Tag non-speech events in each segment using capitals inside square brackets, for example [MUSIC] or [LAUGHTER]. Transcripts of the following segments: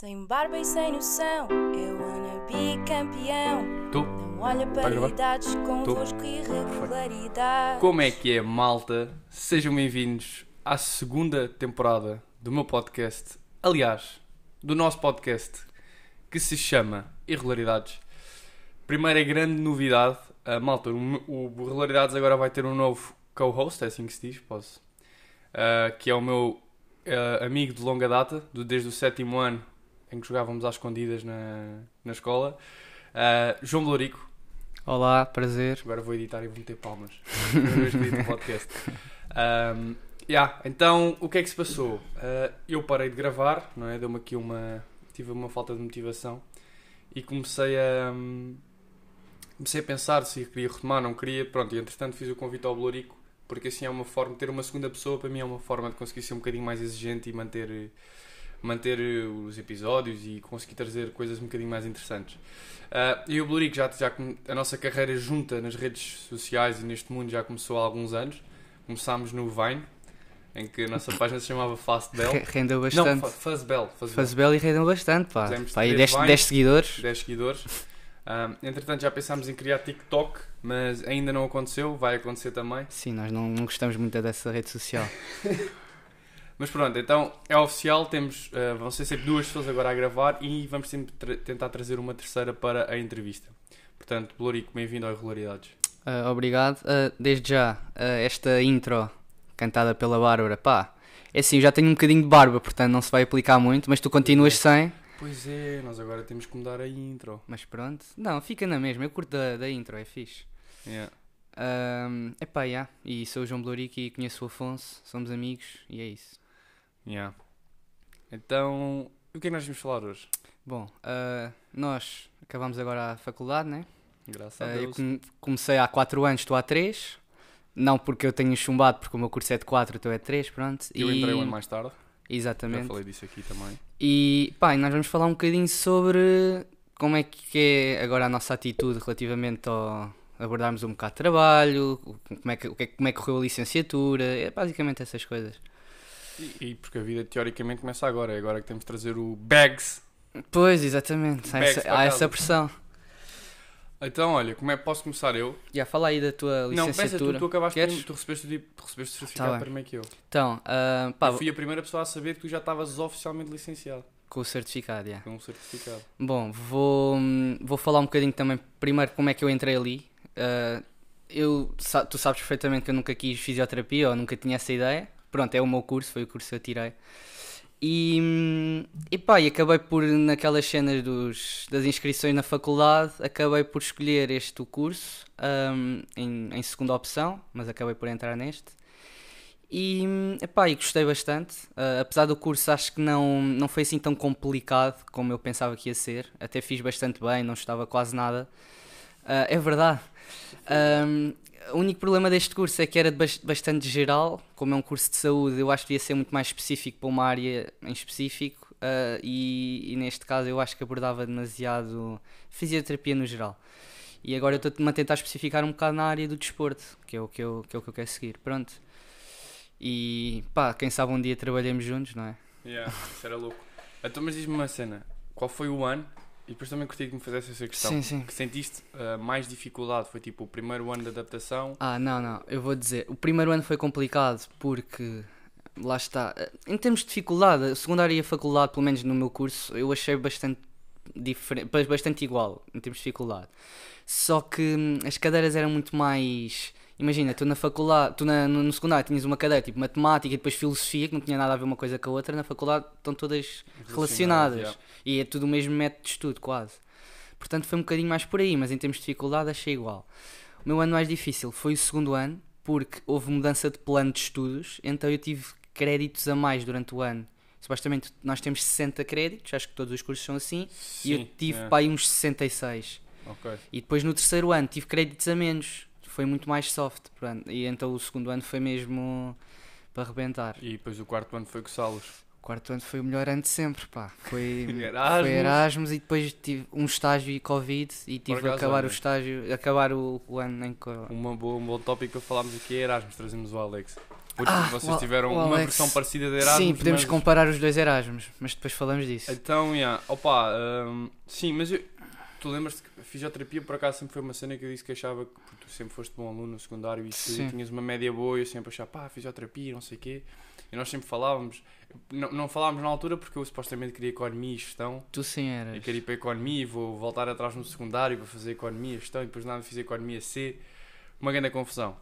Sem barba e sem noção, eu wanna be campeão. Tu? Não olha Tá para gravar? idades convosco irregularidades. Como é que é, malta? Sejam bem-vindos à segunda temporada do meu podcast. Aliás, do nosso podcast, que se chama Irregularidades. Primeira grande novidade, a malta, o, o Irregularidades agora vai ter um novo co-host, é assim que se diz, posso? Ah, que é o meu ah, amigo de longa data, do- desde o sétimo ano em que jogávamos às escondidas na, na escola, Ah, João Blorico. Olá, prazer. Agora vou editar e vou meter palmas. Primeira um podcast. [LAUGHS] Um, yeah, então, o que é que se passou? Uh, eu parei de gravar, não é? Deu-me aqui uma. Tive uma falta de motivação e comecei a. hum, comecei a pensar se queria retomar, não queria. Pronto, e entretanto fiz o convite ao Blorico, porque assim é uma forma. Ter uma segunda pessoa para mim é uma forma de conseguir ser um bocadinho mais exigente e manter. Manter uh, os episódios e conseguir trazer coisas um bocadinho mais interessantes. Uh, e o Blurico já, já a nossa carreira junta nas redes sociais e neste mundo já começou há alguns anos. Começámos no Vine, em que a nossa [LAUGHS] página se chamava Fastbell. Re- Rendeu Não, bastante. Fa- Fuzzbell. Fuzzbell. Faz belo e rendeu bastante, pá. Pá e três 10, Vines. 10 seguidores. 10 seguidores. Um, [LAUGHS] entretanto, já pensámos em criar TikTok, mas ainda não aconteceu. Vai acontecer também. Sim, nós não, não gostamos muito dessa rede social. [LAUGHS] Mas pronto, então é oficial. Temos, uh, vão ser sempre duas pessoas agora a gravar e vamos sempre tra- tentar trazer uma terceira para a entrevista. Portanto, Blorico, bem-vindo ao Irregularidades. Ah, obrigado. Ah, desde já, esta intro cantada pela Bárbara, pá. É assim, eu já tenho um bocadinho de barba, portanto não se vai aplicar muito, mas tu continuas sem. Pois é, nós agora temos que mudar a intro. Mas pronto. Não, fica na mesma. Eu curto da, da intro, é fixe. Yeah. Um, epá, já. E sou o João Blorico e conheço o Afonso, somos amigos e é isso. Yeah. Então, o que é que nós vamos falar hoje? Bom, ah, nós acabamos agora a faculdade, né? Graças a eu Deus. come- comecei há 4 anos, estou há 3. Não porque eu tenho chumbado, porque o meu curso é de 4, então é 3, pronto. Eu e... entrei um ano mais tarde, já Exatamente. falei disso aqui também. E pá, nós vamos falar um bocadinho sobre como é que é agora a nossa atitude relativamente ao abordarmos um bocado de trabalho, como é que é- como é que correu a licenciatura, é basicamente essas coisas. E, e porque a vida teoricamente começa agora, é agora que temos de trazer o Bags. Pois, exatamente, há, Bags essa, há essa pressão. Então, olha, como é que posso começar eu? Já fala aí da tua Não, pensa, licenciatura. tu, tu acabaste, Queres? tu recebeste, o tu recebeste o certificado bem. primeiro que eu. Então, ah, pá, eu fui a primeira pessoa a saber que tu já estavas oficialmente licenciado com o certificado, já. com um certificado. Bom, vou, vou falar um bocadinho também, primeiro, como é que eu entrei ali. Uh, eu, tu sabes perfeitamente que eu nunca quis fisioterapia ou nunca tinha essa ideia. Pronto, é o meu curso, foi o curso que eu tirei. E, e pá, e acabei por, naquelas cenas dos, das inscrições na faculdade, acabei por escolher este curso hum, em, em segunda opção, mas acabei por entrar neste. E, epá, e gostei bastante. Ah, apesar do curso, acho que não, não foi assim tão complicado como eu pensava que ia ser. Até fiz bastante bem, não estava quase nada. Ah, é verdade. Ahm, o único problema deste curso é que era bastante geral. Como é um curso de saúde, eu acho que devia ser muito mais específico para uma área em específico. ah, e, e neste caso, eu acho que abordava demasiado fisioterapia no geral. E agora eu estou-me a tentar especificar um bocado na área do desporto, que é o que eu, que é o que eu quero seguir. Pronto. E pá, quem sabe um dia trabalhemos juntos, não é? Yeah, isso era louco. Então, mas diz-me uma cena: qual foi o ano? E depois também curti que me fizesse essa questão. Sim, sim. Que sentiste ah, mais dificuldade? Foi tipo o primeiro ano de adaptação? Ah, não, não, eu vou dizer. O primeiro ano foi complicado porque, lá está, em termos de dificuldade, a secundária e a faculdade, pelo menos no meu curso, eu achei bastante diferente, bastante igual em termos de dificuldade. Só que hum, as cadeiras eram muito mais. Imagina, tu na faculdade, tu na, no, no secundário tinhas uma cadeira tipo matemática e depois filosofia, que não tinha nada a ver uma coisa com a outra, na faculdade estão todas relacionadas. yeah. E é tudo o mesmo método de estudo, quase. Portanto, foi um bocadinho mais por aí, mas em termos de dificuldade achei igual. O meu ano mais difícil foi o segundo ano, porque houve mudança de plano de estudos, então eu tive créditos a mais durante o ano. Supostamente nós temos 60 créditos, acho que todos os cursos são assim, e eu Sim, tive é. para aí uns 66. Ok. E depois no terceiro ano tive créditos a menos, foi muito mais soft, pronto. e então o segundo ano foi mesmo para arrebentar. E depois o quarto ano foi com Salos. O quarto ano foi o melhor ano de sempre, pá. Foi, [LAUGHS] Erasmus. foi Erasmus e depois tive um estágio e Covid e tive acaso, a acabar o estágio, acabar o, o ano em que. Uma boa, um bom tópico para falarmos aqui é Erasmus, trazemos o Alex. Porque Ah, vocês o- tiveram o uma Alex- versão parecida de Erasmus. Sim, podemos mas... comparar os dois Erasmus, mas depois falamos disso. Então, yeah. opa, hum, sim, mas eu, tu lembras-te que a fisioterapia por acaso sempre foi uma cena que eu disse que achava que porque tu sempre foste bom aluno no secundário e Sim. tinhas uma média boa e eu sempre achava, pá, fisioterapia, não sei o quê. E nós sempre falávamos, não, não falávamos na altura porque eu supostamente queria economia e gestão. Tu sim eras. Eu queria ir para a economia e vou voltar atrás no secundário para fazer economia e gestão e depois nada fiz economia C. Uma grande confusão.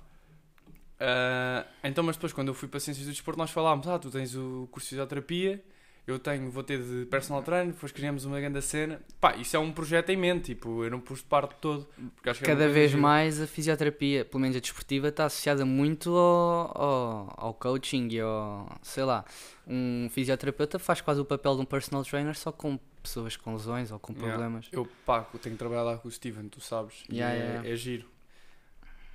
Ah, então, mas depois, quando eu fui para Ciências do Desporto, nós falámos: Ah, tu tens o curso de fisioterapia, eu tenho, vou ter de personal trainer, depois criamos uma grande cena. Pá, isso é um projeto em mente, tipo, eu não pus de parte todo. Porque acho que é Cada vez gira. mais a fisioterapia, pelo menos a desportiva, está associada muito ao, ao, ao coaching e ao. sei lá. Um fisioterapeuta faz quase o papel de um personal trainer só com pessoas com lesões ou com Yeah. problemas. Eu, pá, eu tenho trabalhado lá com o Steven, tu sabes. e Yeah, é, yeah. é giro.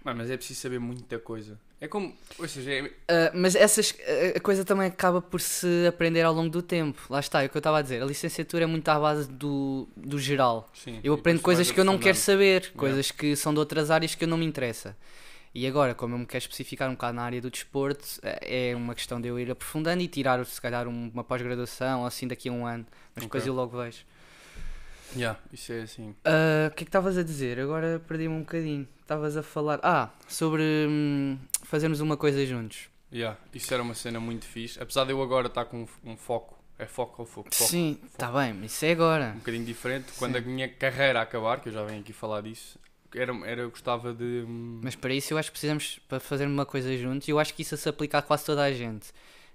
Mano, mas é preciso saber muita coisa. É como, ou seja, é, Ah, mas essas, a- coisa também acaba por se aprender ao longo do tempo. Lá está, é o que eu estava a dizer. A licenciatura é muito à base do, do geral. sim, Eu aprendo depois coisas que eu não quero saber, coisas que são de outras áreas que eu não me interessa. E agora, como eu me quero especificar um bocado na área do desporto, é é uma questão de eu ir aprofundando e tirar, se calhar, um- uma pós-graduação ou assim daqui a um ano. Mas depois Ok. eu logo vejo. Yeah, isso é assim. Ah, O que é que estavas a dizer? Agora perdi-me um bocadinho. Estavas a falar. Ah, sobre hum, fazermos uma coisa juntos. Yeah, isso era uma cena muito fixe. Apesar de eu agora estar com um, foco, é foco ou foco? foco Sim, está bem, mas isso é agora. Um bocadinho diferente. Quando Sim. a minha carreira acabar, que eu já venho aqui falar disso, era, era eu gostava de. hum, Mas para isso eu acho que precisamos para fazer uma coisa juntos e eu acho que isso se aplica a quase toda a gente.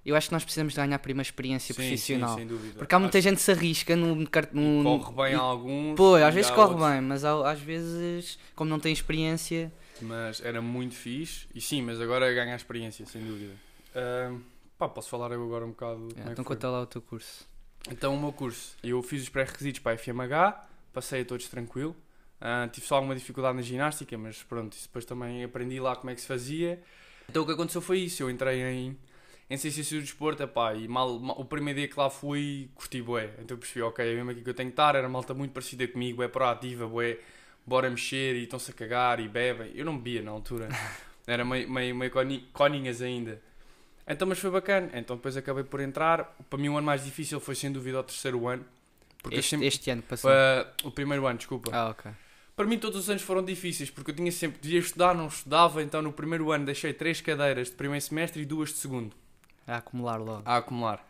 Eu acho que nós precisamos de ganhar primeira experiência sim, profissional. Sim, sem dúvida. Porque há muita Acho gente que se arrisca no, car- que no corre bem a alguns. Pô, às vezes corre outros. bem, mas há- às vezes, como não tem experiência, Mas era muito fixe. E sim, mas agora ganha a experiência, sem dúvida. Ahm, pá, posso falar eu agora um bocado. é, é então conta lá o teu curso. Então, o meu curso, eu fiz os pré-requisitos para a FMH, passei a todos tranquilo. Ah, tive só alguma dificuldade na ginástica, mas pronto, isso depois também aprendi lá como é que se fazia. Então, o que aconteceu foi isso: eu entrei em, em Ciências do Desporto, epá, e mal, mal- o primeiro dia que lá fui, curti bué. Então, percebi, ok, é mesmo aqui que eu tenho que estar. Era malta muito parecida comigo, é proativa, bué, bora mexer e estão-se a cagar e bebem. Eu não bebia na altura, [LAUGHS] era meio, meio, meio coni- coninhas ainda. Então, mas foi bacana. Então, depois acabei por entrar. Para mim, o ano mais difícil foi sem dúvida o terceiro ano. Porque Este, sempre. este ano passou. Ah, o primeiro ano, desculpa. Ah, ok. Para mim, todos os anos foram difíceis, porque eu tinha sempre. Devia estudar, não estudava. Então, no primeiro ano, deixei três cadeiras de primeiro semestre e duas de segundo A acumular logo. a acumular.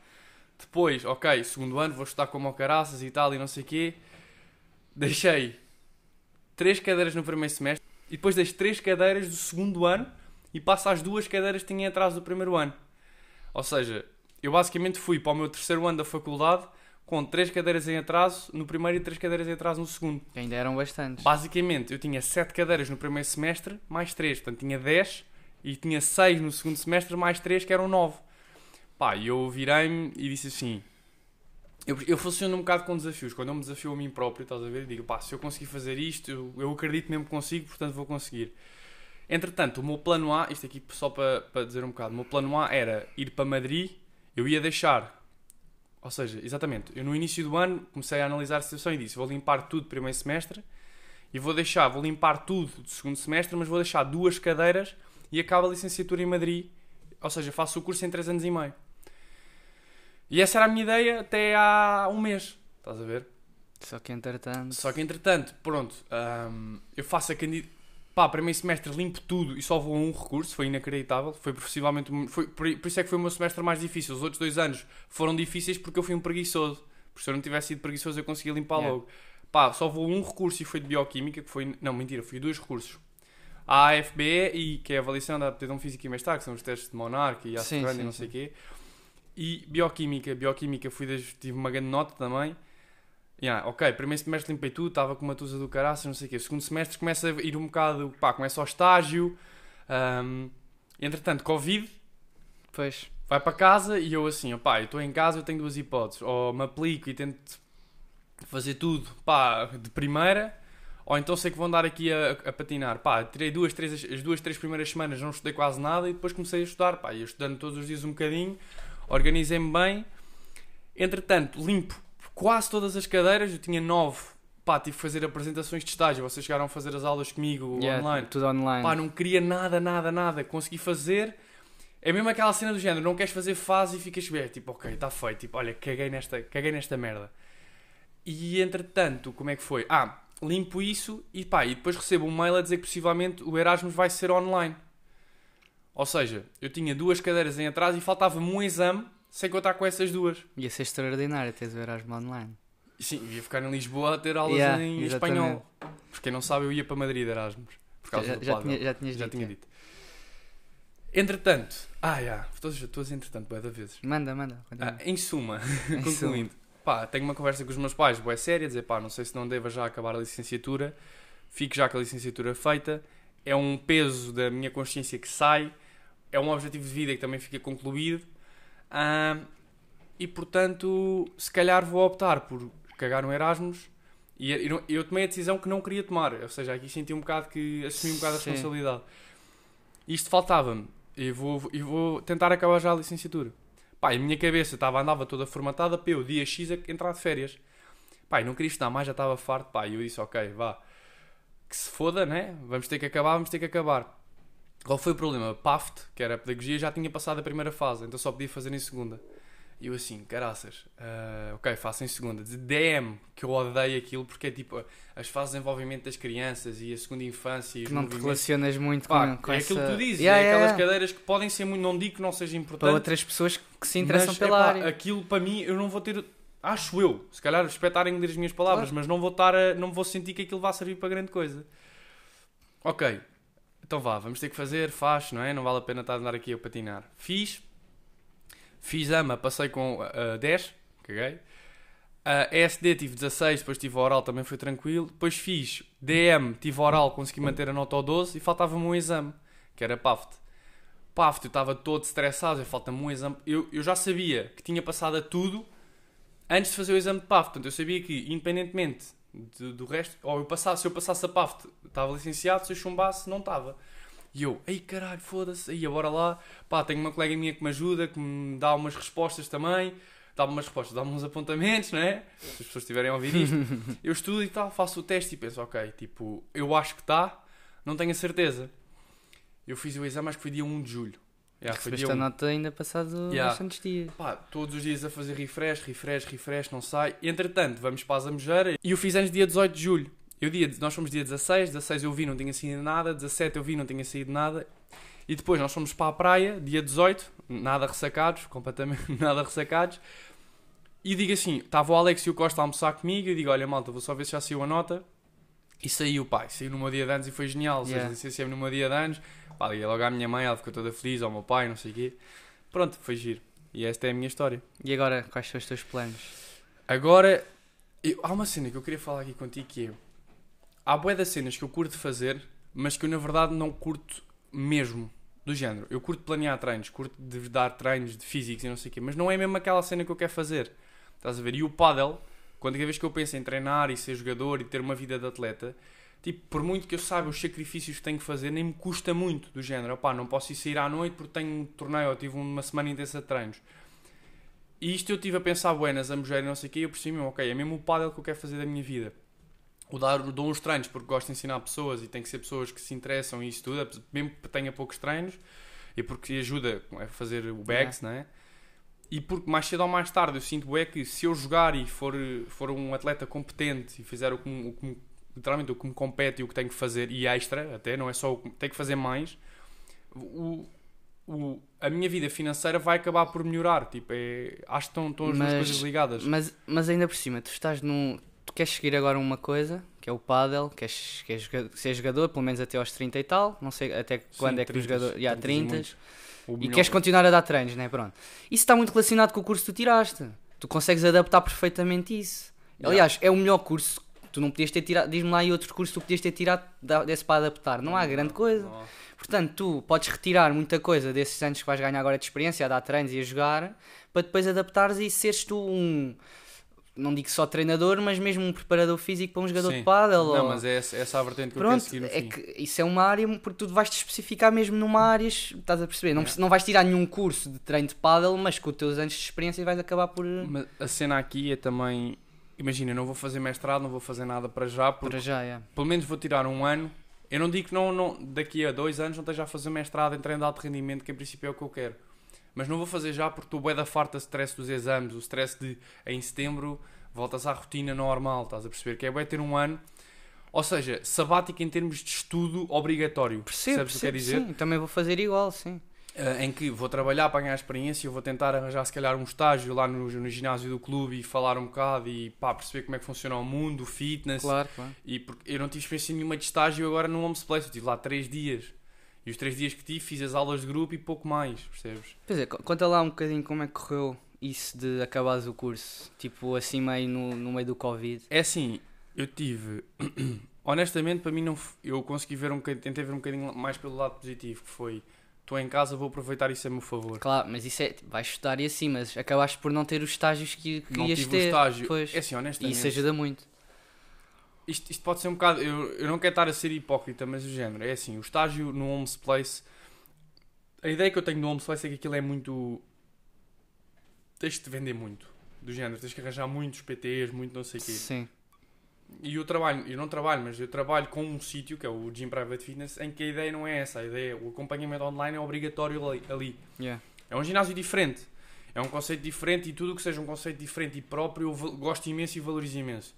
Depois, ok, segundo ano, vou estudar como caraças e tal, e não sei o quê. Deixei três cadeiras no primeiro semestre e depois deixo três cadeiras do segundo ano e passo às duas cadeiras que tinha atrás do primeiro ano. Ou seja, eu basicamente fui para o meu terceiro ano da faculdade com três cadeiras em atraso no primeiro e três cadeiras em atraso no segundo. Que ainda eram bastantes. Basicamente, eu tinha 7 cadeiras no primeiro semestre, mais 3, portanto tinha 10 e tinha 6 no segundo semestre, mais 3, que eram 9. Pá, e eu virei-me e disse assim: eu, eu funciono um bocado com desafios. Quando eu me desafio a mim próprio, estás a ver? Digo, pá, se eu conseguir fazer isto, eu, eu acredito mesmo que consigo, portanto vou conseguir. Entretanto, o meu plano A, isto aqui só para, para dizer um bocado, o meu plano A era ir para Madrid, eu ia deixar. Ou seja, exatamente, eu no início do ano comecei a analisar a situação e disse: vou limpar tudo primeiro semestre e vou deixar, vou limpar tudo do segundo semestre, mas vou deixar duas cadeiras e acabo a licenciatura em Madrid. Ou seja, faço o curso em 3 anos e meio. E essa era a minha ideia até há um mês. Estás a ver? Só que entretanto. Só que entretanto, pronto, hum, eu faço a candidatura. Pá, primeiro semestre limpo tudo e só vou a um recurso, foi inacreditável. Foi possivelmente. Foi, por, isso é que foi o meu semestre mais difícil. Os outros dois anos foram difíceis porque eu fui um preguiçoso. Porque se eu não tivesse sido preguiçoso eu conseguia limpar Yeah. logo. Pá, só vou a um recurso e foi de bioquímica, que foi. Não, mentira, fui a dois recursos. A AFBE, e, que é a avaliação da aptidão física e bem-estar, que são os testes de Monarch e sim, e não sei o quê. E bioquímica, bioquímica fui das, tive uma grande nota também. Yeah, ok, primeiro semestre limpei tudo, estava com uma tusa do caraças, não sei o quê. Segundo semestre começa a ir um bocado, pá, começa ao estágio. ahm, entretanto, Covid, Pois. vai para casa e eu assim, opá, eu estou em casa, eu tenho duas hipóteses. Ou me aplico e tento fazer tudo, pá, de primeira, ou então sei que vão dar aqui a, a patinar. Pá, tirei duas, três, as duas, três primeiras semanas, não estudei quase nada e depois comecei a estudar, pá, ia estudando todos os dias um bocadinho, organizei-me bem. Entretanto, limpo quase todas as cadeiras, eu tinha nove. Pá, tive que fazer apresentações de estágio, vocês chegaram a fazer as aulas comigo Yeah, online. Tudo online. Pá, não queria nada, nada, nada. Consegui fazer. É mesmo aquela cena do género, não queres fazer fase e ficas bem, tipo, ok, está feito, tipo, olha, caguei nesta, caguei nesta merda. E entretanto, como é que foi? Ah, limpo isso e pá, e depois recebo um mail a dizer que possivelmente o Erasmus vai ser online. Ou seja, eu tinha duas cadeiras em atraso e faltava-me um exame sem contar com essas duas. Ia ser extraordinário teres o Erasmus online. Sim, ia ficar em Lisboa a ter aulas Yeah, em exatamente. espanhol. Porque quem não sabe, eu ia para Madrid Erasmus. Por causa Já, do já, tinha, já tinhas Já dito. tinha dito. Entretanto, ah, já, estou a dizer entretanto, bué da vezes. Manda, manda. Ah, em suma, [LAUGHS] [LAUGHS] Em concluindo, pá, tenho uma conversa com os meus pais, boa séria, dizer pá, não sei se não deva já acabar a licenciatura, fico já com a licenciatura feita, é um peso da minha consciência que sai, é um objetivo de vida que também fica concluído, ah, e portanto, se calhar vou optar por cagar no Erasmus. E eu, eu tomei a decisão que não queria tomar, ou seja, aqui senti um bocado que assumi um bocado a responsabilidade. Isto faltava-me. Eu vou, eu vou tentar acabar já a licenciatura. Pá, e a minha cabeça estava, andava toda formatada para eu, dia X, a entrar de férias. Pá, e não queria estudar mais, já estava farto. Pá, e eu disse, ok, vá. Que se foda, né? Vamos ter que acabar, vamos ter que acabar. Qual foi o problema? PAFT, que era a pedagogia, já tinha passado a primeira fase, então só podia fazer em segunda. E eu assim, caraças, ah, ok, faço em segunda. DM, que eu odeio aquilo, porque é tipo as fases de desenvolvimento das crianças e a segunda infância que não te relacionas muito Pá, com, com é essa... aquilo que tu dizes, Yeah, é yeah, aquelas yeah. cadeiras que podem ser muito, não digo que não seja Para importante, outras pessoas que se interessam mas, pela epá, área. Aquilo para mim eu não vou ter. Acho eu, se calhar espetar em ler as minhas palavras, mas não vou estar a, não vou sentir que aquilo vai servir para grande coisa. Ok, então vá, vamos ter que fazer, faz, não é? Não vale a pena estar a andar aqui a patinar. Fiz, fiz AMA, passei com ah, 10, caguei. A ESD tive 16, depois tive oral, também foi tranquilo. Depois fiz DM, tive oral, consegui manter a nota ao 12 e faltava-me um exame, que era PAFT. PAFT, eu estava todo estressado, falta-me um exame. Eu, eu já sabia que tinha passado a tudo antes de fazer o exame de PAFT. Portanto, eu sabia que, independentemente de- do resto, ou eu passasse, se eu passasse a PAFT, estava licenciado, se eu chumbasse, não estava. E eu, ei caralho, foda-se, aí bora lá. Pá, tenho uma colega minha que me ajuda, que me dá umas respostas também. Dá-me umas respostas, dá-me uns apontamentos, não é? Se as pessoas estiverem a ouvir isto. [LAUGHS] eu estudo e tal, faço o teste e penso, ok, tipo, eu acho que está, não tenho a certeza. Eu fiz o exame, acho que foi dia 1 de julho. Yeah, foi dia a 1. nota ainda passado Yeah. bastantes dias. Pá, todos os dias a fazer refresh, refresh, refresh, não sai. Entretanto, vamos para a Zamejeira e eu fiz anos dia 18 de julho. Eu dia, nós fomos dia 16, 16 eu vi, não tinha saído nada, 17 eu vi, não tinha saído nada. E depois nós fomos para a praia, dia 18, nada ressacados, completamente [LAUGHS] nada ressacados. E digo assim, estava o Alex e o Costa a almoçar comigo, e eu digo, olha malta, vou só ver se já saiu a nota. E saiu, e saiu meu dia de anos e foi genial. Ou seja, licenciei-me meu dia de anos, pá, liguei logo à minha mãe, ela ficou toda feliz, ao meu pai, não sei o quê. Pronto, foi giro. E esta é a minha história. E agora, quais são os teus planos? Agora, eu- há uma cena que eu queria falar aqui contigo que é... Há bué das cenas que eu curto fazer, mas que eu na verdade não curto mesmo. Do género. Eu curto planear treinos, curto de dar treinos de físicos e não sei o quê, mas não é mesmo aquela cena que eu quero fazer. Estás a ver? E o paddle, quando cada vez que eu penso em treinar e ser jogador e ter uma vida de atleta, tipo, por muito que eu saiba os sacrifícios que tenho que fazer, nem me custa muito. Do género, opá, não posso ir sair à noite porque tenho um torneio ou tive uma semana intensa de treinos. E isto eu estive a pensar, buenas, a mulher e não sei o quê, e eu percebi ok, é mesmo o paddle que eu quero fazer da minha vida. O dar, dou uns treinos porque gosto de ensinar pessoas e tem que ser pessoas que se interessam e isso tudo, mesmo que tenha poucos treinos, e porque ajuda a fazer o bags, não é? E porque mais cedo ou mais tarde eu sinto é que se eu jogar e for, for um atleta competente e fizer o que, me- o que me- literalmente o que me compete e o que tenho que fazer, e extra até, não é só o que tenho que fazer mais, o, o- a minha vida financeira vai acabar por melhorar. Tipo, é, acho que estão, estão as duas Mas- coisas ligadas. Mas, mas ainda por cima, tu estás num. Tu queres seguir agora uma coisa, que é o paddle, queres, queres ser jogador, pelo menos até aos 30 e tal, não sei até quando Sim, é que o 30, jogador. Já, 30 e 30. O E queres continuar a dar treinos, né? Pronto. Isso está muito relacionado com o curso que tu tiraste. Tu consegues adaptar perfeitamente isso. Yeah. Aliás, é o melhor curso. Tu não podias ter tirado. Diz-me lá aí outro curso que tu podias ter tirado desse para adaptar. Não há grande coisa. Não. Portanto, tu podes retirar muita coisa desses anos que vais ganhar agora de experiência, a dar treinos e a jogar, para depois adaptares e seres tu um. Não digo só treinador, mas mesmo um preparador físico para um jogador Sim. de pádel. Não, ou- mas é essa, essa a vertente que eu quero Pronto, seguir no é fim. que isso é uma área porque tu vais te especificar mesmo numa área, estás a perceber? Não, precis- não vais tirar nenhum curso de treino de paddle, mas com os teus anos de experiência vais acabar por. Mas a cena aqui é também. Imagina, eu não vou fazer mestrado, não vou fazer nada para já, porque Para já, é. pelo menos vou tirar um ano Eu não digo que não, não, daqui a dois anos não esteja a fazer mestrado em treino de alto rendimento, que em princípio é o que eu quero. Mas não vou fazer já porque estou bué da farta stress dos exames, o stress de em setembro voltas à rotina normal, estás a perceber? Que é bué ter um ano, ou seja, sabático em termos de estudo obrigatório. Percebo, Percebes o que quer percebo, dizer? sim. Também vou fazer igual, sim. Uh, em que vou trabalhar para ganhar experiência, vou tentar arranjar se calhar um estágio lá no, no ginásio do clube e falar um bocado e pá, perceber como é que funciona o mundo, o fitness. Claro, claro. E porque eu não tive experiência nenhuma de estágio agora no Homes Place, eu estive lá três dias. E os três dias que tive fiz as aulas de grupo e pouco mais, percebes? Pois é, co- conta lá um bocadinho como é que correu isso de acabares o curso. Tipo, assim meio no, no meio do Covid. É assim, eu tive. [CLEARS THROAT] Honestamente, para mim, não, eu consegui ver um bocadinho, tentei ver um bocadinho mais pelo lado positivo, que foi. Estou em casa, vou aproveitar isso a meu favor. Claro, mas isso é. Vais estudar e assim, mas acabaste por não ter os estágios que, que Não tive ter. o estágio. Pois. É assim, E honestamente. isso ajuda muito. Isto, isto pode ser um bocado. Eu, eu não quero estar a ser hipócrita, mas o género. É assim, o estágio no Homes Place. A ideia que eu tenho do Homes Place é que aquilo é muito. Tens de te vender muito. Do género, tens que arranjar muitos PTs, muito não sei o quê. Sim. E eu trabalho, eu não trabalho, mas eu trabalho com um sítio, que é o Gym Private Fitness, em que a ideia não é essa. A ideia, o acompanhamento online é obrigatório ali. Yeah. É um ginásio diferente. É um conceito diferente e tudo o que seja um conceito diferente e próprio eu gosto imenso e valorizo imenso.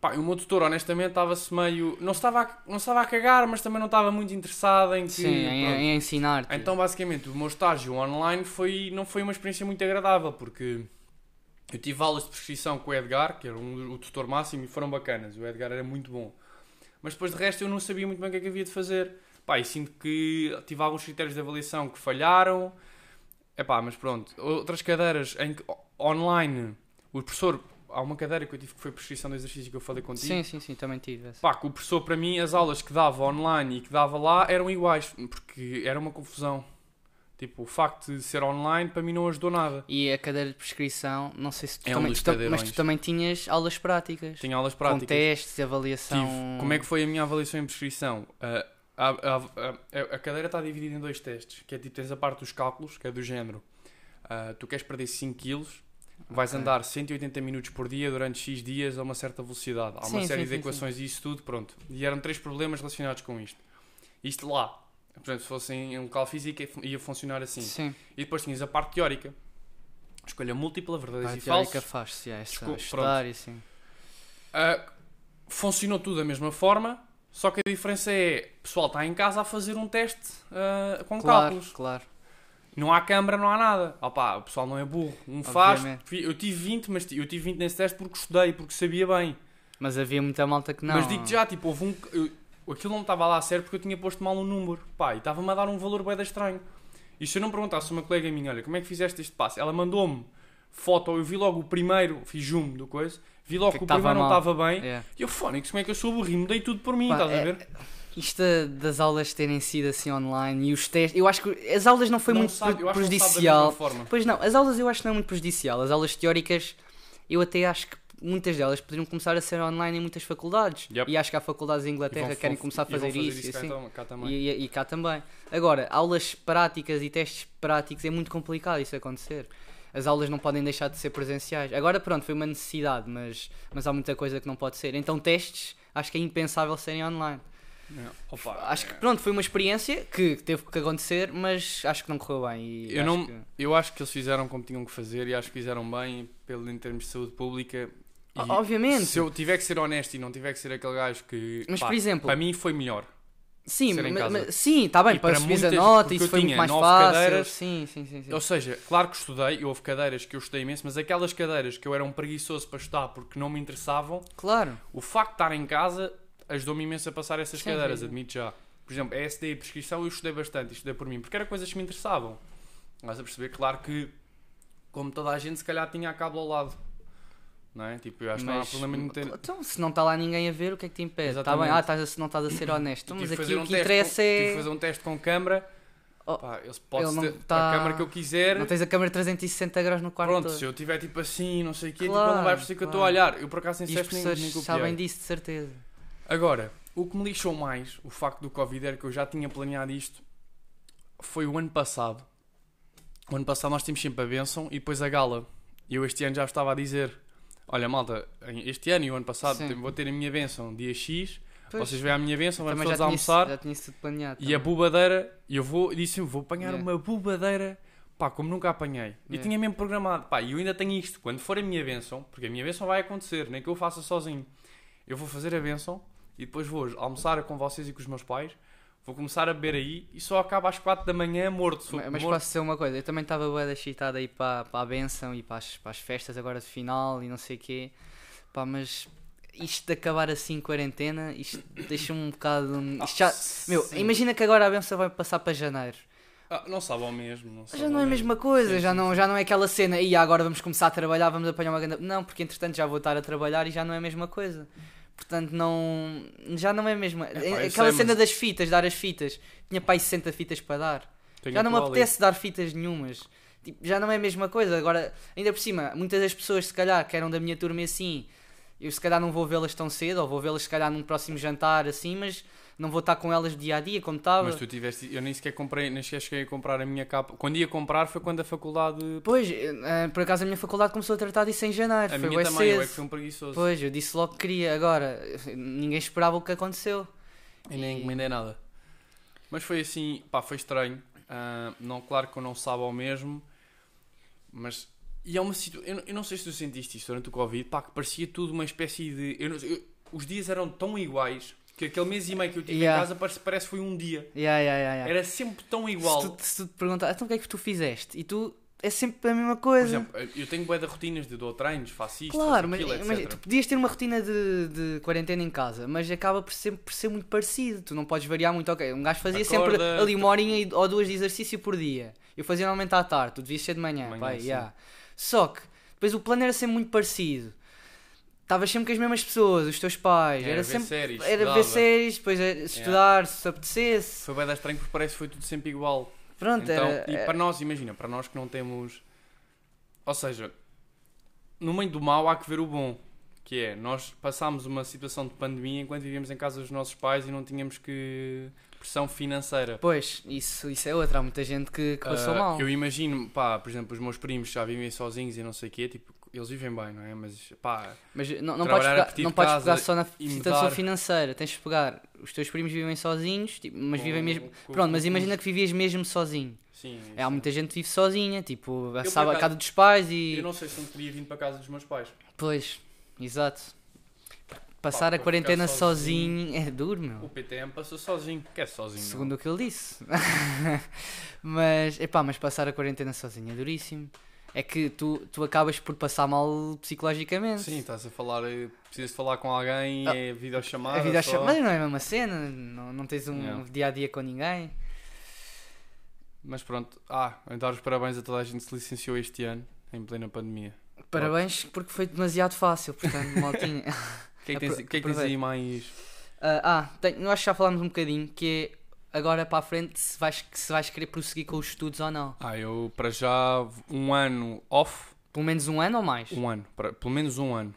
Pá, o meu tutor, honestamente, estava-se meio. Não estava, a, não estava a cagar, mas também não estava muito interessado em que. Sim, em, em ensinar. Então, basicamente, o meu estágio online foi, não foi uma experiência muito agradável, porque eu tive aulas de prescrição com o Edgar, que era um, o tutor máximo, e foram bacanas. O Edgar era muito bom. Mas depois de resto eu não sabia muito bem o que é que havia de fazer. Pá, e sinto que tive alguns critérios de avaliação que falharam. É pá, mas pronto. Outras cadeiras em que online, o professor, há uma cadeira que eu tive que foi prescrição de exercício que eu falei contigo. Sim, sim, sim, também tive. essa. Pá, que o professor, para mim, as aulas que dava online e que dava lá eram iguais, porque era uma confusão. Tipo, o facto de ser online, para mim, não ajudou nada. E a cadeira de prescrição, não sei se tu É um também. dos tu mas tu também tinhas aulas práticas. Tinha aulas Com práticas. testes, avaliação. Tive. Como é que foi a minha avaliação em prescrição? Ah, a, a- a- a cadeira está dividida em dois testes, que é tipo, tens a parte dos cálculos, que é do género. ah, tu queres perder 5 kg, vais Ok. andar 180 minutos por dia durante X dias a uma certa velocidade. Há uma Sim, série sim, de equações e isso tudo, pronto. E eram três problemas relacionados com isto. Isto lá. Por exemplo, se fosse em um local físico, ia funcionar assim. Sim. E depois tinhas a parte teórica. Escolha múltipla, verdadeiros A e teórica falsos. faz-se, é, Desculpa, estudar e assim. Ah, funcionou tudo da mesma forma, só que a diferença é, o pessoal está em casa a fazer um teste ah, com Claro, cálculos. claro. Não há câmara, não há nada. Opá, o pessoal não é burro. Um faz. Eu tive 20, mas eu tive 20 nesse teste porque estudei, porque sabia bem. Mas havia muita malta que não. Mas digo já, tipo, houve um. eu- aquilo não estava lá a sério porque eu tinha posto mal um número. Pá, e estava-me a dar um valor bem estranho. E se eu não perguntasse a uma colega minha, olha, como é que fizeste este passo? Ela mandou-me foto, eu vi logo o primeiro, fiz zoom do coisa, vi logo Que que, o primeiro não estava bem. É. E eu, fónix, como é que eu sou burro? E mudei tudo por mim, Pá, estás a é- ver? Isto da- das aulas terem sido assim online e os testes. Eu acho que as aulas não foi Não muito sabe- não prejudicial. forma. Pois não, as aulas eu acho que não é muito prejudicial. As aulas teóricas, eu até acho que muitas delas poderiam começar a ser online em muitas faculdades. Yep. E acho que há faculdades em Inglaterra que querem começar a vão fazer, isso. e cá assim. cá também. E, e- e cá também. Agora, aulas práticas e testes práticos é muito complicado isso acontecer. As aulas não podem deixar de ser presenciais. Agora, pronto, foi uma necessidade, mas, mas há muita coisa que não pode ser. Então, testes, acho que é impensável serem online. É, opa, Acho que, é. pronto, foi uma experiência que teve que acontecer, mas acho que não correu bem. Eu acho não- que- Eu acho que eles fizeram como tinham que fazer e acho que fizeram bem pelo, em termos de saúde pública. E Obviamente. Se eu tiver que ser honesto e não tiver que ser aquele gajo que. Mas, pá, por exemplo- Para mim foi melhor. Sim, ser em ma- casa. ma- sim, está bem, E para para subir a nota, isso foi muito mais fácil. cadeiras. Sim, sim, sim. sim. Ou seja, claro que estudei, e houve cadeiras que eu estudei imenso, mas aquelas cadeiras que eu era um preguiçoso para estudar porque não me interessavam, Claro. o facto de estar em casa ajudou-me imenso a passar essas Sim, cadeiras, admito já. Por exemplo, ESD e prescrição eu estudei bastante, estudei por mim, porque eram coisas que me interessavam. Mas a perceber, claro que, como toda a gente, se calhar tinha a cabo ao lado. Não é? Tipo, eu acho que não há problema nenhum ter. Então, se não está lá ninguém a ver, o que é que te impede? Está bem, ah, estás a, se não estás a ser honesto. Mas aqui fazer o um que teste interessa com, Tive é. fazer um teste com câmara. Oh, Pá, ele não ter tá- a câmara que eu quiser. Não tens a câmera 360 graus no quarto Pronto, todo. se eu tiver tipo assim, não sei o quê, tipo, Claro, ele não vai perceber que eu estou a claro. olhar. Eu por acaso nem disseste nem, nem sabem disso, de certeza. Agora, o que me lixou mais, o facto do Covid era que eu já tinha planeado isto, foi o ano passado. O ano passado nós tínhamos sempre a bênção e depois a gala. E eu este ano já estava a dizer: Olha, malta, este ano e o ano passado Sim. vou ter a minha bênção dia X, Pois. Vocês vêm à minha bênção, vamos Também já todos tinha, almoçar. já tinha tudo planeado. E a também. bubadeira, eu vou, disse-me, vou apanhar Yeah. uma bubadeira, pá, como nunca apanhei. E Yeah. tinha mesmo programado, pá, e eu ainda tenho isto, quando for a minha bênção, porque a minha bênção vai acontecer, nem que eu faça sozinho. Eu vou fazer a bênção e depois vou almoçar com vocês e com os meus pais, vou começar a beber aí e só acaba às 4 da manhã morto. sou Mas, mas morto. posso dizer uma coisa, eu também estava bué excitado aí para, para a benção e para as, para as festas agora de final e não sei o quê. Pá, mas isto de acabar assim em quarentena, isto deixa-me um bocado... Isto já, meu, Ah, imagina que agora a benção vai passar para janeiro. Ah, não sabe ao mesmo. Não sabe Já não é a mesma coisa, Sim, já, sim, não, já não é aquela cena, e agora vamos começar a trabalhar, vamos apanhar uma grande. Não, porque entretanto já vou estar a trabalhar e já não é a mesma coisa. Portanto, não. Já não é a mesma. pá, eu aquela cena das fitas, dar as fitas. Tinha pai 60 fitas para dar. Tenho já não me tua ali. apetece dar fitas nenhumas. Tipo, já não é a mesma coisa. Agora, ainda por cima, muitas das pessoas, se calhar, que eram da minha turma assim, eu se calhar não vou vê-las tão cedo, ou vou vê-las se calhar num próximo jantar assim, mas não vou estar com elas dia a dia como estava. Mas tu tiveste, eu nem sequer comprei, nem sequer cheguei a comprar a minha capa. Quando ia comprar foi quando a faculdade. Pois, eh, por acaso a minha faculdade começou a tratar disso em janeiro. A foi minha também, eu é que fui um preguiçoso. Pois, eu disse logo que queria. Agora, ninguém esperava o que aconteceu. E nem E- encomendei nada. Mas foi assim, pá, foi estranho. Ah, não, claro que eu não sabe ao mesmo, mas. E é uma situação. Eu, não- eu não sei se tu sentiste isto durante o Covid, pá, que parecia tudo uma espécie de. eu não- eu- os dias eram tão iguais que aquele mês e meio que eu tive Yeah. em casa parece, parece que foi um dia. Yeah, yeah. Era sempre tão igual. Se tu, se tu te perguntar, então o que é que tu fizeste? E tu, é sempre a mesma Por coisa. exemplo, eu tenho bué de rotinas de dou treinos, faço isto, Claro, faço mas, aquilo, mas etc. tu podias ter uma rotina de, de quarentena em casa, mas acaba por sempre por ser muito parecido. Tu não podes variar muito. Ok, um gajo fazia sempre Acorda- ali uma horinha ou duas de exercício por dia. Eu fazia normalmente à tarde, tu devias ser de manhã. Manhã, sim. yeah. Só que depois o plano era sempre muito parecido. Estavas sempre com as mesmas pessoas, os teus pais. Era Era, ver sempre. séries, era estudava. ver séries, depois estudar, se apetecesse. Foi bem estranho porque parece que foi tudo sempre igual. Pronto, Então, era. e para nós, imagina, para nós que não temos. Ou seja, no meio do mal há que ver o bom. Que é, nós passámos uma situação de pandemia enquanto vivíamos em casa dos nossos pais e não tínhamos que. pressão financeira. Pois, isso, isso é outra. Há muita gente que, que passou Ah, mal. Eu imagino, pá, por exemplo, os meus primos já vivem sozinhos e não sei o quê, tipo, eles vivem bem, não é? Mas, pá, Mas não, não podes, a pegar, não de podes pegar só na situação mudar. financeira. Tens de pegar. Os teus primos vivem sozinhos, tipo, mas com- vivem mesmo. com- Pronto, mas imagina que vivias mesmo sozinho. Sim, É, há muita gente que vive sozinha, tipo, por sabe a casa dos pais e. Eu não sei se não teria vindo para casa dos meus pais. Pois, exato. Passar para a quarentena sozinho. sozinho é duro, O meu. PTM passou sozinho. Quer sozinho? não. Segundo o que ele disse. [LAUGHS] mas, epá, mas passar a quarentena sozinho é duríssimo. É que tu, tu acabas por passar mal psicologicamente. Sim, estás a falar, eh, precisas de falar com alguém, Ah, é videochamada. A vida só. chama... Mas não é a mesma cena, não, não tens um Yeah. dia a dia com ninguém. Mas pronto, ah, dar os parabéns a toda a gente que se licenciou este ano, em plena pandemia. Parabéns, porque foi demasiado fácil, portanto, maltinha. [LAUGHS] O que é que tens, que é que tens aí mais. Ah, ah, tenho, que já falámos um bocadinho que é agora para a frente se vais, se vais querer prosseguir com os estudos ou não. Ah, eu para já um ano off, Pelo menos um ano ou mais. um ano, para, pelo menos um ano.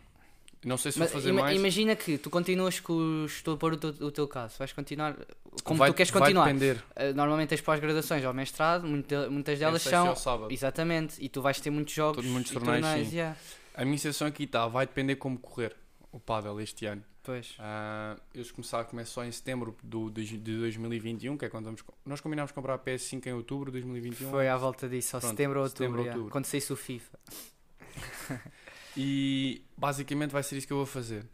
Não sei se Mas vou fazer ima- mais. imagina que tu continuas com os. Estou a pôr o teu, o teu caso. Vais continuar como vai, tu queres vai continuar. depender. Ah, normalmente as pós-graduações ou mestrado, muita- muitas delas É são. ao sábado. Exatamente. E tu vais ter muitos jogos. Todos muitos torneios, yeah. A minha situação aqui está, vai depender como correr o paddle este ano. Pois. Ah, eles começaram, começa só em setembro do, de, de 2021, que é quando vamos. Nós combinámos comprar a PS5 em outubro de 2021. Foi à volta disso, Pronto, setembro ou outubro. yeah, outubro. Quando saísse o FIFA. [LAUGHS] E basicamente vai ser isso que eu vou fazer.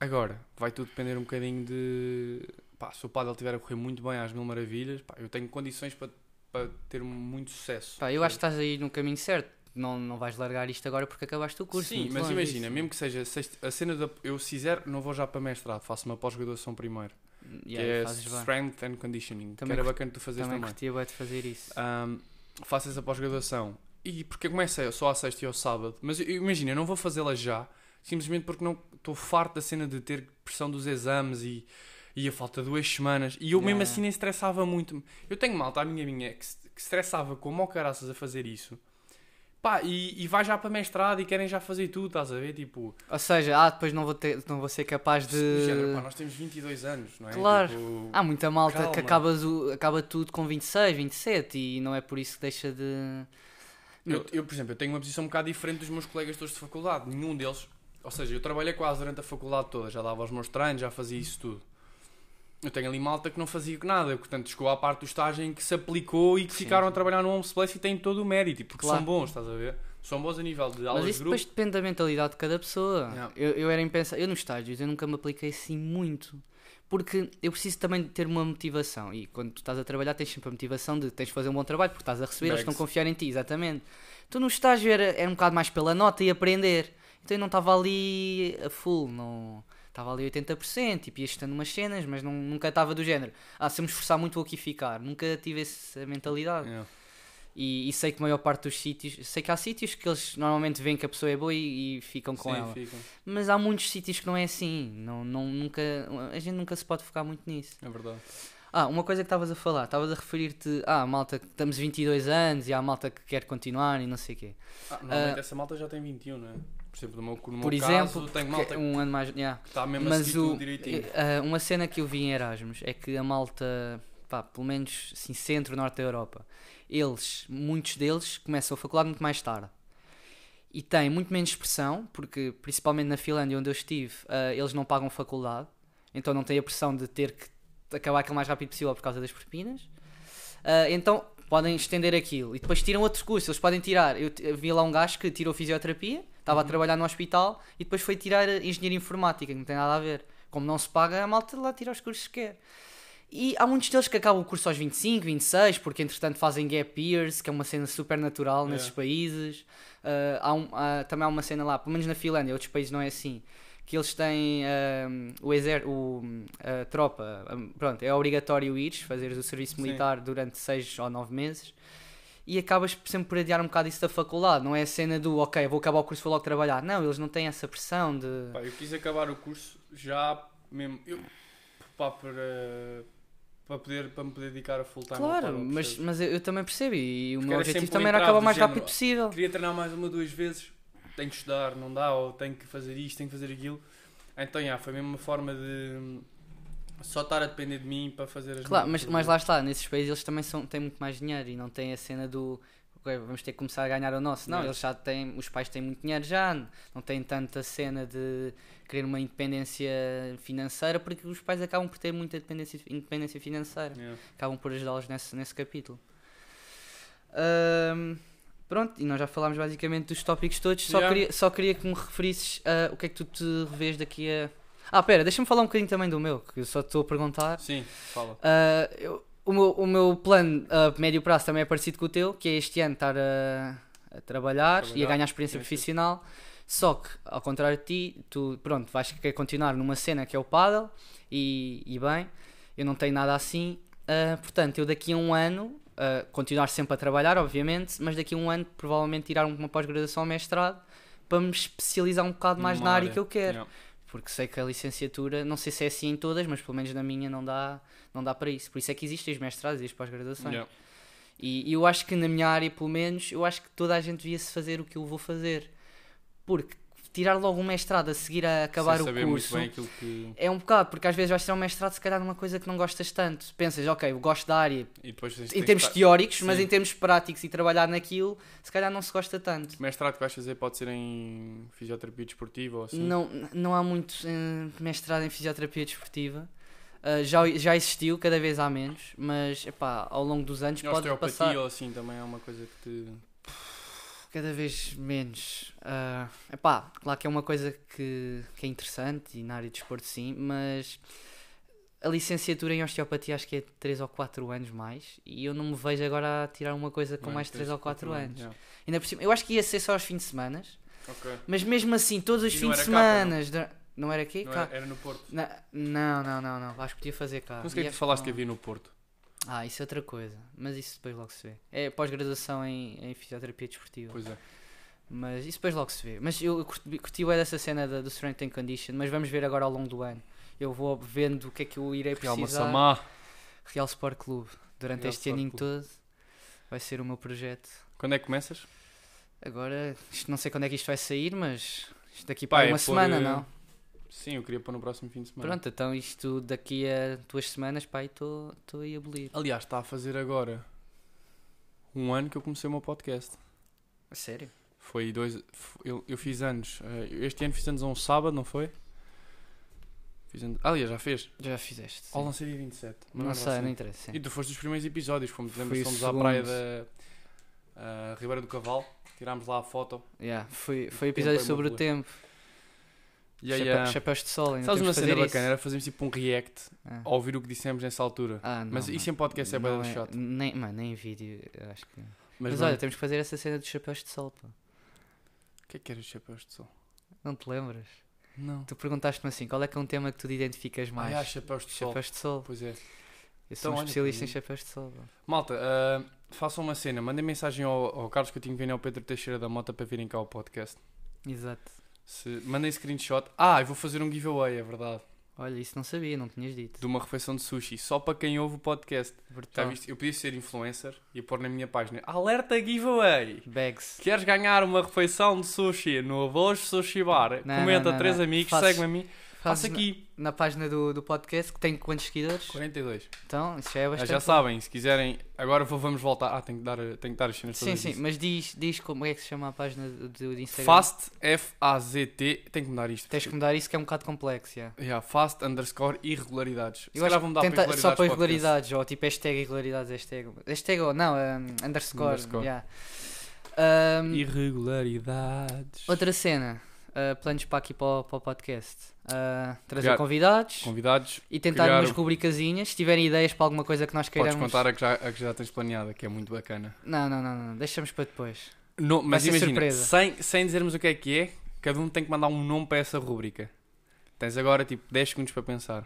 Agora, vai tudo depender um bocadinho de. Pá, se o paddle estiver a correr muito bem às mil maravilhas, pá, eu tenho condições para, para ter muito sucesso. Pá, eu acho que estás aí no caminho certo. Não, não vais largar isto agora porque acabaste o curso. Sim, mas imagina, disso. mesmo que seja sexta- a cena da. Eu, se quiser, não vou já para mestrado, faço uma pós-graduação primeiro. Yeah, que é fazes bem. Strength and Conditioning. Também que era bacana tu fazeres Também também. curtia bué de fazer isso. Ahm, faço essa pós-graduação. E porque começa só à sexta e ao sábado. Mas imagina, eu não vou fazê-la já, simplesmente porque não estou farto da cena de ter pressão dos exames e, e a falta de duas semanas. E eu mesmo assim nem estressava muito. Eu tenho malta, a minha minha, que, que estressava como ao caraças a fazer isso. Pá, e, e vai já para mestrado e querem já fazer tudo, estás a ver? Tipo, Ou seja, ah, depois não vou, ter, não vou ser capaz de. género, pá, nós temos 22 anos, não é? Claro. Tipo, Há muita malta Calma. que acabas o, acaba tudo com 26, 27 e não é por isso que deixa de. Eu, eu, por exemplo, eu tenho uma posição um bocado diferente dos meus colegas todos de faculdade. Nenhum deles, ou seja, eu trabalhei quase durante a faculdade toda, já dava os meus treinos, já fazia isso tudo. Eu tenho ali malta que não fazia nada, portanto chegou à parte do estágio em que se aplicou e que Sim, ficaram sim. a trabalhar no Place e têm todo o mérito, porque Claro. são bons, estás a ver? São bons a nível de aulas Mas de isso grupo. depois depende da mentalidade de cada pessoa. Yeah. Eu, eu era impensar, eu nos estágios, eu nunca me apliquei assim muito. Porque eu preciso também de ter uma motivação. E quando tu estás a trabalhar, tens sempre a motivação de tens de fazer um bom trabalho, porque estás a receber, eles estão a confiar em ti, exatamente. Tu no estágio era, era um bocado mais pela nota e aprender. Então eu não estava ali a full, não. Estava ali 80%, tipo, ia estando umas cenas, mas não, nunca estava do género. Ah, se eu me esforçar muito vou aqui ficar. Nunca tive essa mentalidade. Yeah. E, e sei que a maior parte dos sítios, sei que há sítios que eles normalmente veem que a pessoa é boa e, e ficam com Sim, ela. ficam. Mas há muitos sítios que não é assim. Não, não, nunca, a gente nunca se pode focar muito nisso. É verdade. Ah, uma coisa que estavas a falar, estavas a referir-te, ah, malta, que estamos 22 anos e há malta que quer continuar e não sei o quê. Ah, normalmente essa malta já tem 21, não é? Por exemplo, no meu, no meu Por caso, exemplo, tenho que malta que um ano mais. yeah. está mesmo a Mas seguir o, direitinho. ah, uma cena que eu vi em Erasmus é que a malta, pá, pelo menos assim, centro, norte da Europa, eles, muitos deles, começam a faculdade muito mais tarde. E têm muito menos pressão, porque principalmente na Finlândia, onde eu estive, ah, eles não pagam faculdade, então não têm a pressão de ter que acabar aquilo o mais rápido possível por causa das propinas. Ah, então podem estender aquilo e depois tiram outros cursos. Eles podem tirar. Eu, eu vi lá um gajo que tirou fisioterapia, estava a trabalhar no hospital e depois foi tirar engenharia informática, que não tem nada a ver. Como não se paga, a malta lá tira os cursos que quer. E há muitos deles que acabam o curso aos 25, 26, porque entretanto fazem gap years, que é uma cena super natural É. nesses países. Ah, há um- há- também há uma cena lá, pelo menos na Finlândia, outros países não é assim, que eles têm ah, o exército, a tropa, ah, pronto, é obrigatório ires, fazeres o serviço Sim. militar durante 6 ou 9 meses. E acabas sempre por adiar um bocado isso da faculdade, não é a cena do ok, vou acabar o curso, vou logo trabalhar. Não, eles não têm essa pressão de. Pá, eu quis acabar o curso já mesmo. Eu, pá, para, para, poder, para me poder dedicar a full time. Claro, mas, mas eu, eu também percebo e o Porque meu objetivo também era acabar o mais género, rápido possível. Queria treinar mais uma, duas vezes. Tenho que estudar, não dá, ou tenho que fazer isto, tenho que fazer aquilo. Então, já, foi mesmo uma forma de só estar a depender de mim para fazer as Claro, mas, mas lá está, nesses países eles também são, têm muito mais dinheiro e não têm a cena do vamos ter que começar a ganhar o nosso. Não, Não. eles já têm, os pais têm muito dinheiro já, não têm tanta cena de querer uma independência financeira porque os pais acabam por ter muita dependência, independência financeira. Yeah. Acabam por ajudá-los nesse, nesse capítulo. Ahm, pronto, e nós já falámos basicamente dos tópicos todos. Só, Yeah. queria, só queria que me referisses a o que é que tu te revês daqui a. Ah, pera, deixa-me falar um bocadinho também do meu, que eu só estou a perguntar. Sim, fala. Ah, eu- o, meu, o meu plano a médio prazo também é parecido com o teu, que é este ano estar a, a trabalhar, e a Trabalhar, ganhar experiência profissional. Só que, ao contrário de ti, tu, pronto, vais querer continuar numa cena que é o paddle, e, e bem, eu não tenho nada assim. Ah, portanto, eu daqui a um ano, ah, continuar sempre a trabalhar, obviamente, mas daqui a um ano provavelmente tirar uma pós-graduação ou mestrado para me especializar um bocado mais Numa na área área. que eu quero Yeah. Porque sei que a licenciatura, não sei se é assim em todas, mas pelo menos na minha não dá, não dá para isso. Por isso é que existem os mestrados e as pós-graduações. Yeah. E, e eu acho que na minha área, pelo menos, eu acho que toda a gente devia-se fazer o que eu vou fazer. Porque tirar logo um mestrado a seguir a acabar Sem o saber curso muito bem aquilo que. é um bocado, porque às vezes vais tirar um mestrado se calhar numa coisa que não gostas tanto. Pensas, ok, eu gosto da área E em termos teóricos, mas Sim. em termos práticos e trabalhar naquilo, se calhar não se gosta tanto. O mestrado que vais fazer pode ser em fisioterapia desportiva ou assim. Não, não há muito eh, mestrado em fisioterapia desportiva. Uh, já, já existiu, cada vez há menos, mas epá, ao longo dos anos E pode passar ou assim também é uma coisa que te. Cada vez menos. Uh, epá, claro que é uma coisa que, que é interessante e na área de desporto sim, mas a licenciatura em osteopatia acho que é 3 ou 4 anos mais e eu não me vejo agora a tirar uma coisa com Não é? mais 3 Três ou 4 anos. yeah. Ainda por cima, eu acho que ia ser só aos fins de semana, Ok. mas mesmo assim, todos os E fins não de semana. dura- Não era aqui? Não era, era no Porto. Na- Não, não, não, não. Acho que podia fazer cá. Mas o que é que tu falaste que não- havia no Porto? Ah, isso é outra coisa. Mas isso depois logo se vê. É pós-graduação em, em fisioterapia desportiva. Pois é. Mas isso depois logo se vê. Mas eu curti, curti bué dessa cena da, do Strength and Condition. Mas vamos ver agora ao longo do ano. Eu vou vendo o que é que eu irei Real precisar. Massamá. Real Sport Clube. Durante Real este Sport aninho Clube. todo. Vai ser o meu projeto. Quando é que começas? Agora, não sei quando é que isto vai sair, mas isto daqui para é uma pôr, semana, eh, não? Sim, eu queria pôr no próximo fim de semana. Pronto, então isto daqui a duas semanas, pá, estou aí a abolir. Aliás, está a fazer agora um ano que eu comecei o meu podcast. A sério? Foi dois. Eu, eu fiz anos. eh, Este ano fiz anos a um sábado, não foi? Fiz and- Aliás, já fez. Já fizeste. Ou lancei dia 27. mas Não sei, não interessa. sim. E tu foste dos primeiros episódios, fomos, lembras, fomos à praia da ah, Ribeira do Cavalo, tirámos lá a foto. Yeah, foi, foi episódio sobre o tempo. E aí, Chape- ah, Chapéus de sol, ainda sabes uma que cena bacana? isso. Era fazermos tipo um react Ah. a ouvir o que dissemos nessa altura. Ah, não, Mas isso em podcast é bem chato. Nem, mano, nem em vídeo, acho que. Mas, Mas, olha, temos que fazer essa cena dos chapéus de sol, pá. o que é que era os chapéus de sol? Não te lembras? Não. Tu perguntaste-me assim, qual é que é um tema que tu te identificas mais? Ah, é, chapéus de sol. chapéus de sol. Pois é. Eu sou Então, um especialista em chapéus de sol. pá. Malta, ah, façam uma cena. Mandem mensagem ao, ao Carlos Coutinho Vini e ao Pedro Teixeira da Mota para virem cá ao podcast. Exato. Se, mandem screenshot. Ah, eu vou fazer um giveaway, é verdade. Olha, isso não sabia, não tinhas dito. De uma refeição de sushi. Só para quem ouve o podcast. Já viste? Eu podia ser influencer e pôr na minha página Alerta Giveaway. Bags. Queres ganhar uma refeição de sushi no Avós Sushi Bar? Não, Comenta não, não, três amigos, segue-me a mim. Faça aqui. Na, na página do, do podcast que tem quantos seguidores? 42. Então, isso já é Ah, bastante. já sabem, se quiserem. Agora vou- vamos voltar. Ah, tenho que dar, tenho que dar as cenas Sim, sim, disso. mas diz, diz como é que se chama a página do, do Instagram. Fast, F-A-Z-T. Tenho que mudar isto. Tens que mudar isso que é um bocado complexo, já. Yeah, fast underscore irregularidades. Se Eu calhar acho que mudar tenta- para só para irregularidades, ou tipo hashtag irregularidades, hashtag. Hashtag ou não, um, underscore. Underscore. yeah. Um, Irregularidades. outra cena, uh, planos para aqui para o, para o podcast. Uh, trazer Criar- convidados Convidados. e tentar criar- umas rubricazinhas. Se tiverem ideias para alguma coisa que nós Podes queiramos. contar a que, já, a que já tens planeada, que é muito bacana. Não, não, não, não, deixamos para depois. No, mas imagina, sem, sem dizermos o que é que é, cada um tem que mandar um nome para essa rúbrica. Tens agora tipo 10 segundos para pensar.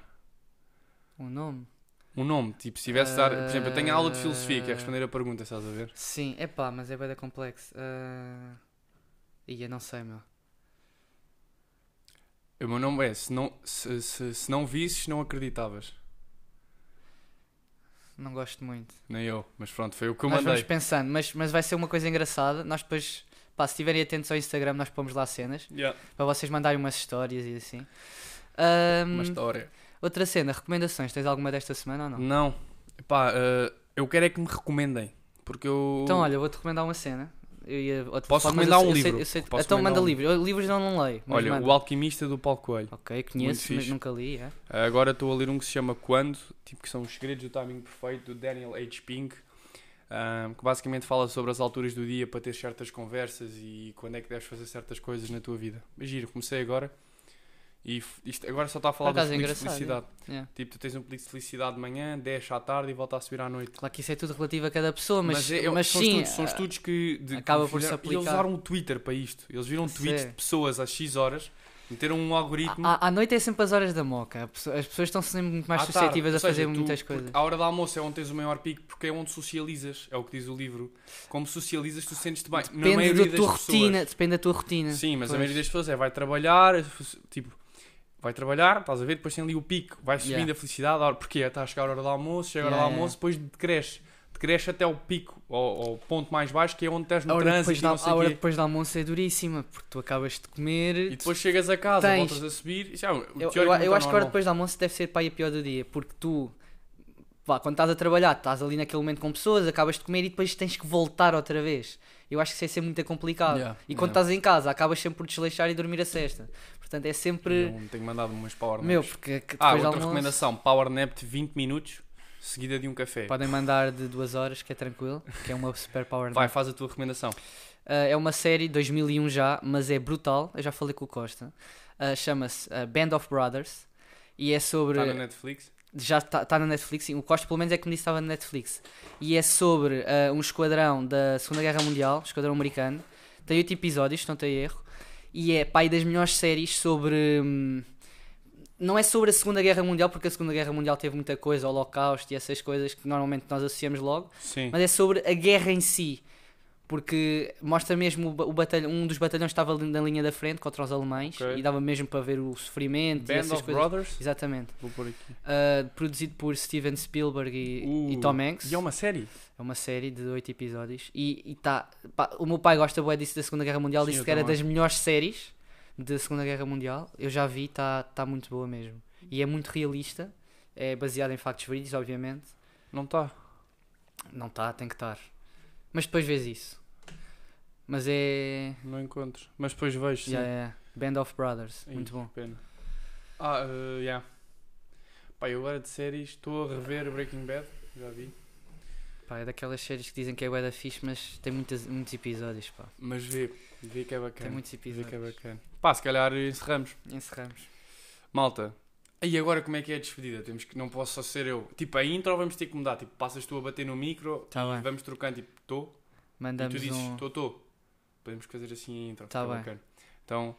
Um nome? Um nome, tipo, se tivesse de dar. Por exemplo, eu tenho aula de filosofia, que é Ah. responder a pergunta, estás a ver? Sim, é pá, mas é bem complexo. Uh... Eu não sei, meu. O meu nome é Se não, se, se, se não visses, não acreditavas. Não gosto muito. Nem eu, mas pronto, foi o que eu nós mandei. vamos pensando, mas, mas vai ser uma coisa engraçada. Nós depois, pá, se estiverem atentos ao Instagram, nós pomos lá cenas Yeah. para vocês mandarem umas histórias e assim. Ahm, Uma história. outra cena, recomendações. Tens alguma desta semana ou não? Não. Pá, eh, eu quero é que me recomendem. Porque eu. Então, olha, vou-te recomendar uma cena. Eu ia, ao Posso telefone, mas recomendar eu um sei- livro? eu sei- Posso então manda um livros. Eu, livros eu não leio. mas Olha, manda. O Alquimista do Paulo Coelho. Ok, conheço, mas fixe. nunca li. É? Agora estou a ler um que se chama Quando, tipo que são os segredos do timing perfeito, do Daniel H. Pink, ahm, que basicamente fala sobre as alturas do dia para ter certas conversas e quando é que deves fazer certas coisas na tua vida. Mas giro, comecei agora e isto agora só está a falar Por dos acaso é de engraçado, felicidade. É. Tipo, tu tens um pedido de felicidade de manhã, 10 à tarde e volta a subir à noite. Claro que isso é tudo relativo a cada pessoa, mas, é- mas são, sim. estudos, são ah, estudos que, de, acaba que por se E eles aplicar. usaram o Twitter para isto. Eles viram Sim. tweets de pessoas às X horas, meteram um algoritmo. À, à noite é sempre as horas da moca. A As pessoas estão sempre muito mais À tarde. suscetíveis Ou a seja, fazer tu- muitas porque coisas. A hora do almoço é onde tens o maior pico porque é onde socializas, é o que diz o livro. Como socializas, tu sentes-te bem. Na Depende maioria da tua das pessoas. rotina. Depende da tua rotina. Sim, mas a Pois. maioria das pessoas é vai trabalhar, tipo, vai trabalhar, estás a ver, depois tem ali o pico, vai subindo Yeah. a felicidade, hora- porque está a chegar a hora do almoço, chega a hora Yeah, do almoço, depois decresce. Decresce até o pico, ao, ao ponto mais baixo, que é onde estás no trânsito da, não sei a hora quê. depois do almoço é duríssima, porque tu acabas de comer. E depois chegas a casa, Tens- voltas a subir. Isso é, eu, eu, teoricamente eu é acho que a hora normal. depois do almoço deve ser para a pior do dia, porque tu, pá, quando estás a trabalhar, estás ali naquele momento com pessoas, acabas de comer e depois tens que voltar outra vez. Eu acho que isso é sempre muito complicado. Yeah, e quando yeah. estás em casa, acabas sempre por desleixar e dormir a cesta. Portanto, é sempre. Eu tenho mandado umas power naps. Meu, porque que Ah, outra almoço. recomendação: Power Nap de 20 minutos, seguida de um café. Podem mandar de duas horas, que é tranquilo, que é uma super power Vai, nap. faz a tua recomendação. Uh, é uma série 2001 já, mas é brutal. Eu já falei com o Costa. Uh, Chama-se uh, Band of Brothers e é sobre. Está na Netflix. Já está tá na Netflix. sim. O Costa, pelo menos, é que me disse que estava na Netflix. E é sobre um esquadrão da Segunda Guerra Mundial, esquadrão americano. Tem oito episódios, se não tem erro. E é pai das melhores séries sobre. hum, não é sobre a Segunda Guerra Mundial, porque a Segunda Guerra Mundial teve muita coisa, Holocausto e essas coisas que normalmente nós associamos logo Sim. mas é sobre a guerra em si. Porque mostra mesmo o, ba- o batalhão, um dos batalhões estava na linha da frente contra os alemães Ok. e dava mesmo para ver o sofrimento e Band essas of coisas. Brothers. Exatamente. Vou pôr aqui. Uh, produzido por Steven Spielberg e, e Uh, Tom Hanks. E é uma série. É uma série de oito episódios. E, e tá, pá, o meu pai gosta bué disso da Segunda Guerra Mundial, Sim, disse que era também. das melhores séries da Segunda Guerra Mundial. Eu já vi, está tá muito boa mesmo. E é muito realista. É baseado em factos verídicos, obviamente. Não está. Não está, tem que estar. Mas depois vês isso. Mas é. Não encontro. Mas depois vejo. Sim. Já é. Band of Brothers. Ih, Muito bom. Pena. Ah, uh, yeah. Pá, eu agora de séries estou a rever Breaking Bad, já vi. Pá, é daquelas séries que dizem que é bué da fixe, mas tem muitas, muitos episódios, pá. Mas vê, vê que é Tem bacana. muitos Vê que é episódios. bacana. Pá, se calhar encerramos. Encerramos. Malta. E agora como é que é a despedida? Temos que, não posso só ser eu. Tipo, a intro vamos ter que mudar. Tipo, passas tu a bater no micro Tá e bem. vamos trocando, tipo, estou. E Mandamos tu dizes, um. estou, estou. Podemos fazer assim a intro. Tá bem. bacana. Então,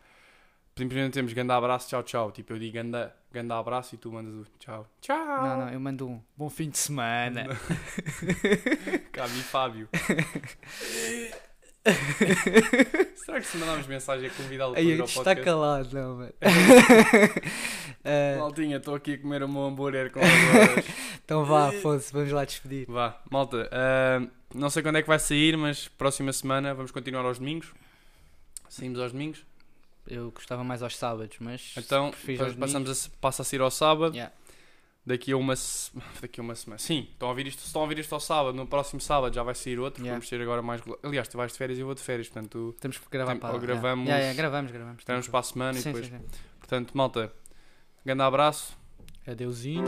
simplesmente temos ganda abraço, tchau, tchau. Tipo, eu digo ganda, ganda abraço e tu mandas o tchau. Tchau. Não, não, eu mando um. Bom fim de semana. [LAUGHS] Cabe Fábio. [LAUGHS] [LAUGHS] Será que se mandarmos mensagem é convidá-lo para Aí vir ao está podcast? calado, não, mano. [LAUGHS] [LAUGHS] Eh, Maltinha, estou aqui a comer o meu hambúrguer com agora. então vá, Afonso, vamos lá despedir. Vá, malta. ah, não sei quando é que vai sair, mas próxima semana vamos continuar aos domingos. Saímos aos domingos. Eu gostava mais aos sábados, mas. Então, passamos a, passa a sair ao sábado. Yeah. Daqui a uma [LAUGHS] daqui a uma semana. Sim, estão a ouvir isto, estão a ouvir isto ao sábado, no próximo sábado já vai sair outro. Yeah. Vamos ter agora mais. Aliás, tu vais de férias e eu vou de férias, portanto, Temos que gravar Tem- para ou lá. gravamos- Yeah, yeah, gravamos, gravamos. esperamos para a semana Sim, e depois. sim, sim. Portanto, malta, grande abraço. Adeusinho.